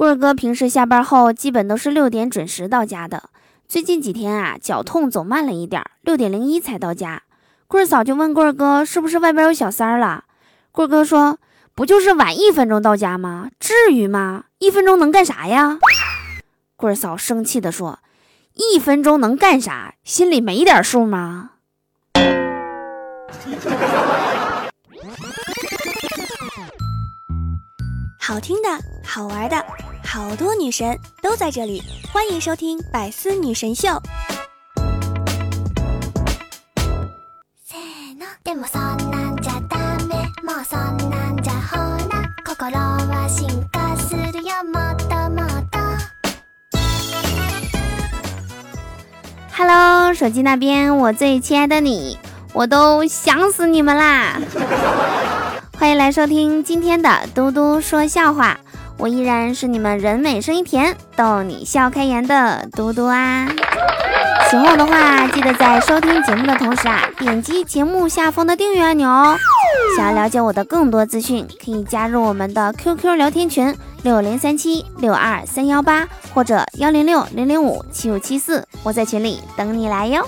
棍儿哥平时下班后基本都是六点准时到家的，最近几天啊，脚痛走慢了一点，六点零一才到家。棍儿嫂就问棍儿哥是不是外边有小三儿了？棍儿哥说不就是晚一分钟到家吗？至于吗？一分钟能干啥呀？棍儿嫂生气地说：“一分钟能干啥？心里没点数吗？”好听的，好玩的，好多女神都在这里，欢迎收听《百思女神秀》。Hello，手机那边，我最亲爱的你，我都想死你们啦！欢迎来收听今天的嘟嘟说笑话，我依然是你们人美声音甜、逗你笑开颜的嘟嘟啊！喜欢我的话，记得在收听节目的同时啊，点击节目下方的订阅按钮哦。想要了解我的更多资讯，可以加入我们的 QQ 聊天群六零三七六二三幺八或者幺零六零零五七五七四，我在群里等你来哟。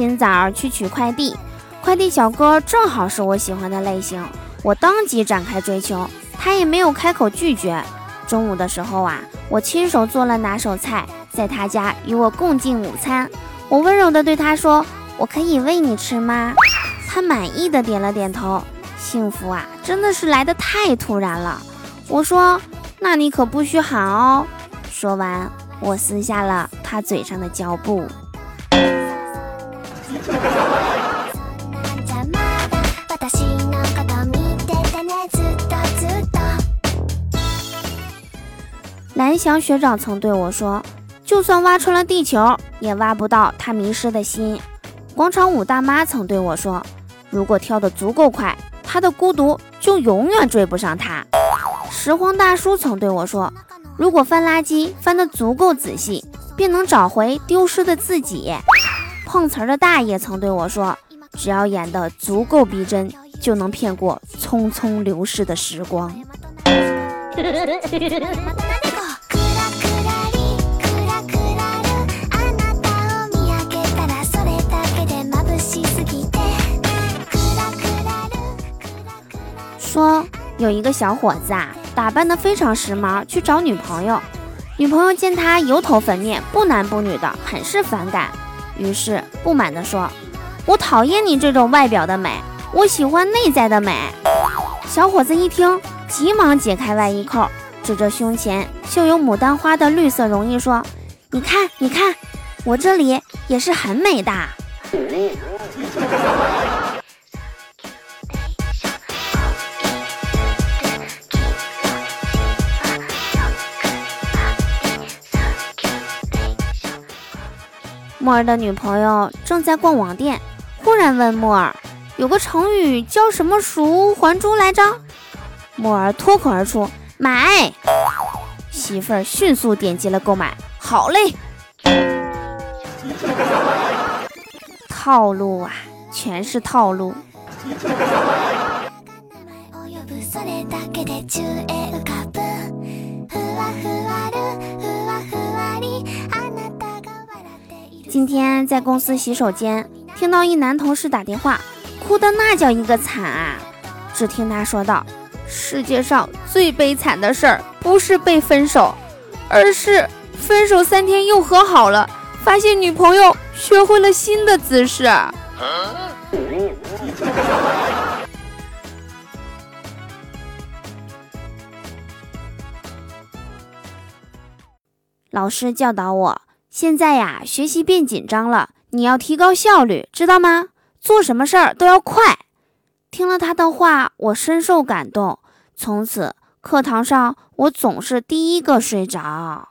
今早去取快递，快递小哥正好是我喜欢的类型，我当即展开追求，他也没有开口拒绝。中午的时候啊，我亲手做了拿手菜，在他家与我共进午餐。我温柔地对他说：“我可以喂你吃吗？”他满意的点了点头。幸福啊，真的是来得太突然了。我说：“那你可不许喊哦。”说完，我撕下了他嘴上的胶布。蓝翔学长曾对我说：“就算挖穿了地球，也挖不到他迷失的心。”广场舞大妈曾对我说：“如果跳得足够快，他的孤独就永远追不上他。”拾荒大叔曾对我说：“如果翻垃圾翻得足够仔细，便能找回丢失的自己。”碰瓷儿的大爷曾对我说：“只要演得足够逼真，就能骗过匆匆流逝的时光。说有一个小伙子啊，打扮得非常时髦，去找女朋友。女朋友见他油头粉面，不男不女的，很是反感。于是不满地说：“我讨厌你这种外表的美，我喜欢内在的美。”小伙子一听，急忙解开外衣扣，指着胸前绣有牡丹花的绿色绒衣说：“你看，你看，我这里也是很美的。”木儿的女朋友正在逛网店，忽然问木儿：“有个成语叫什么熟还珠来着？”木儿脱口而出：“买。”媳妇儿迅速点击了购买。好嘞，套路啊，全是套路。今天在公司洗手间，听到一男同事打电话，哭的那叫一个惨啊！只听他说道：“世界上最悲惨的事儿，不是被分手，而是分手三天又和好了，发现女朋友学会了新的姿势。”老师教导我。现在呀，学习变紧张了，你要提高效率，知道吗？做什么事儿都要快。听了他的话，我深受感动。从此，课堂上我总是第一个睡着。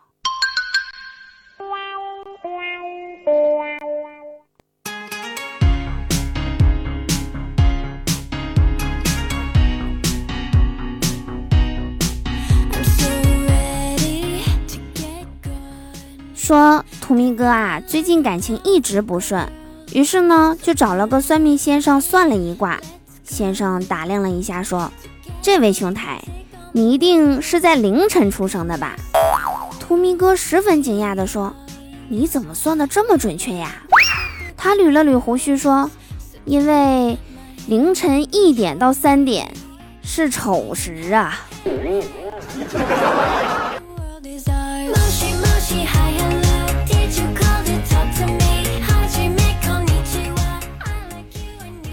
说土蜜哥啊，最近感情一直不顺，于是呢，就找了个算命先生算了一卦。先生打量了一下，说：“这位兄台，你一定是在凌晨出生的吧？”图迷哥十分惊讶地说：“你怎么算的这么准确呀？”他捋了捋胡须说：“因为凌晨一点到三点是丑时啊。”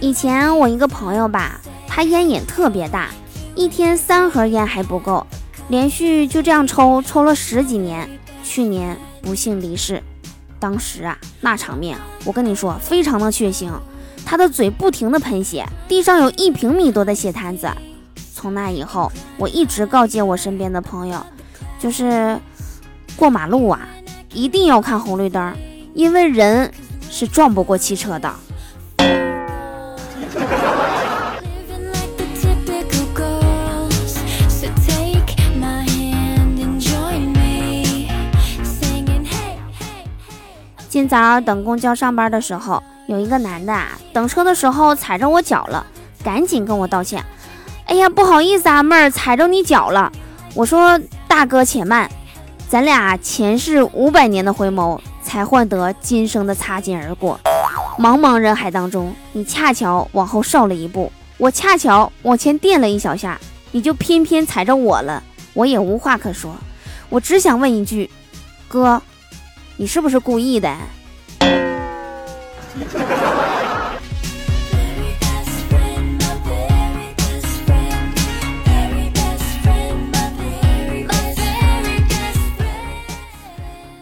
以前我一个朋友吧，他烟瘾特别大，一天三盒烟还不够，连续就这样抽抽了十几年，去年不幸离世。当时啊，那场面我跟你说非常的血腥，他的嘴不停的喷血，地上有一平米多的血滩子。从那以后，我一直告诫我身边的朋友，就是过马路啊，一定要看红绿灯，因为人是撞不过汽车的。今早等公交上班的时候，有一个男的啊，等车的时候踩着我脚了，赶紧跟我道歉。哎呀，不好意思啊，妹儿，踩着你脚了。我说大哥且慢，咱俩前世五百年的回眸，才换得今生的擦肩而过。茫茫人海当中，你恰巧往后稍了一步，我恰巧往前垫了一小下，你就偏偏踩着我了。我也无话可说，我只想问一句，哥，你是不是故意的？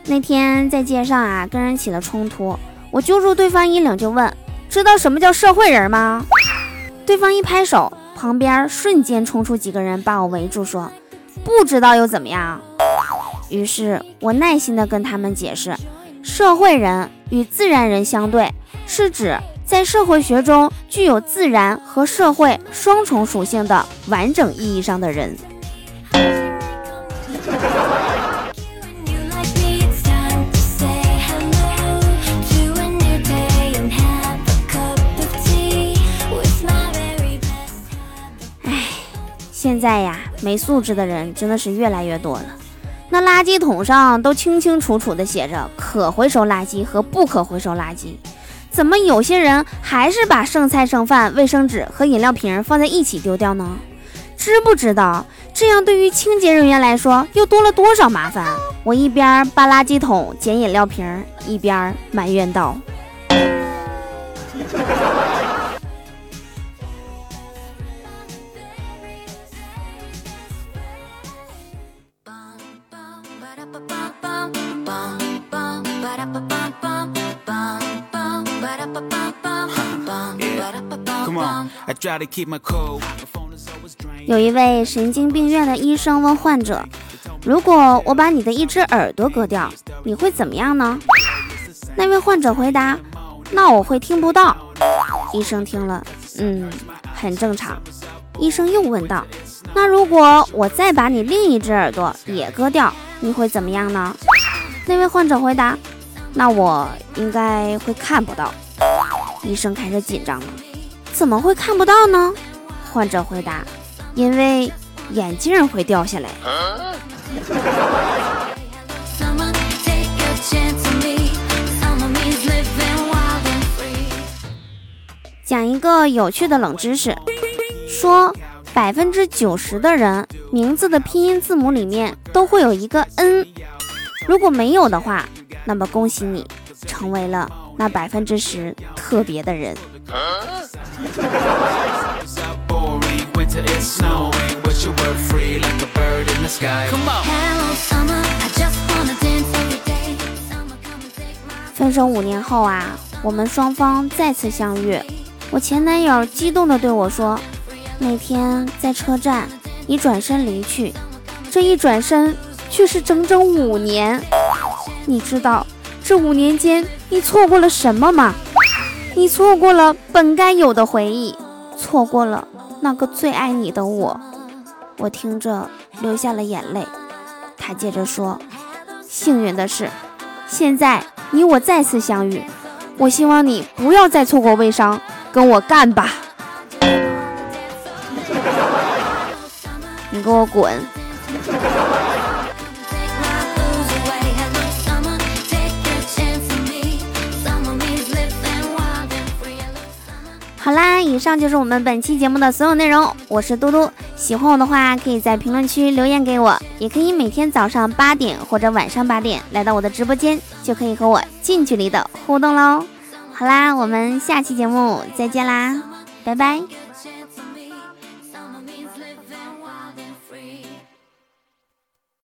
那天在街上啊，跟人起了冲突。我揪住对方衣领就问：“知道什么叫社会人吗？”对方一拍手，旁边瞬间冲出几个人把我围住，说：“不知道又怎么样？”于是我耐心地跟他们解释：“社会人与自然人相对，是指在社会学中具有自然和社会双重属性的完整意义上的人。”现在呀，没素质的人真的是越来越多了。那垃圾桶上都清清楚楚的写着可回收垃圾和不可回收垃圾，怎么有些人还是把剩菜剩饭、卫生纸和饮料瓶放在一起丢掉呢？知不知道这样对于清洁人员来说又多了多少麻烦？我一边扒垃圾桶捡饮料瓶，一边埋怨道。有一位神经病院的医生问患者：“如果我把你的一只耳朵割掉，你会怎么样呢？”那位患者回答：“那我会听不到。”医生听了，嗯，很正常。医生又问道：“那如果我再把你另一只耳朵也割掉，你会怎么样呢？”那位患者回答：“那我应该会看不到。”医生开始紧张了。怎么会看不到呢？患者回答：“因为眼镜会掉下来。”讲一个有趣的冷知识：说百分之九十的人名字的拼音字母里面都会有一个 N，如果没有的话，那么恭喜你成为了那百分之十特别的人。分手五年后啊，我们双方再次相遇。我前男友激动地对我说：“那天在车站，你转身离去，这一转身却是整整五年。你知道这五年间你错过了什么吗？”你错过了本该有的回忆，错过了那个最爱你的我。我听着流下了眼泪。他接着说：“幸运的是，现在你我再次相遇，我希望你不要再错过微商，跟我干吧！你给我滚！好啦，以上就是我们本期节目的所有内容。我是嘟嘟，喜欢我的话，可以在评论区留言给我，也可以每天早上八点或者晚上八点来到我的直播间，就可以和我近距离的互动喽。好啦，我们下期节目再见啦，拜拜。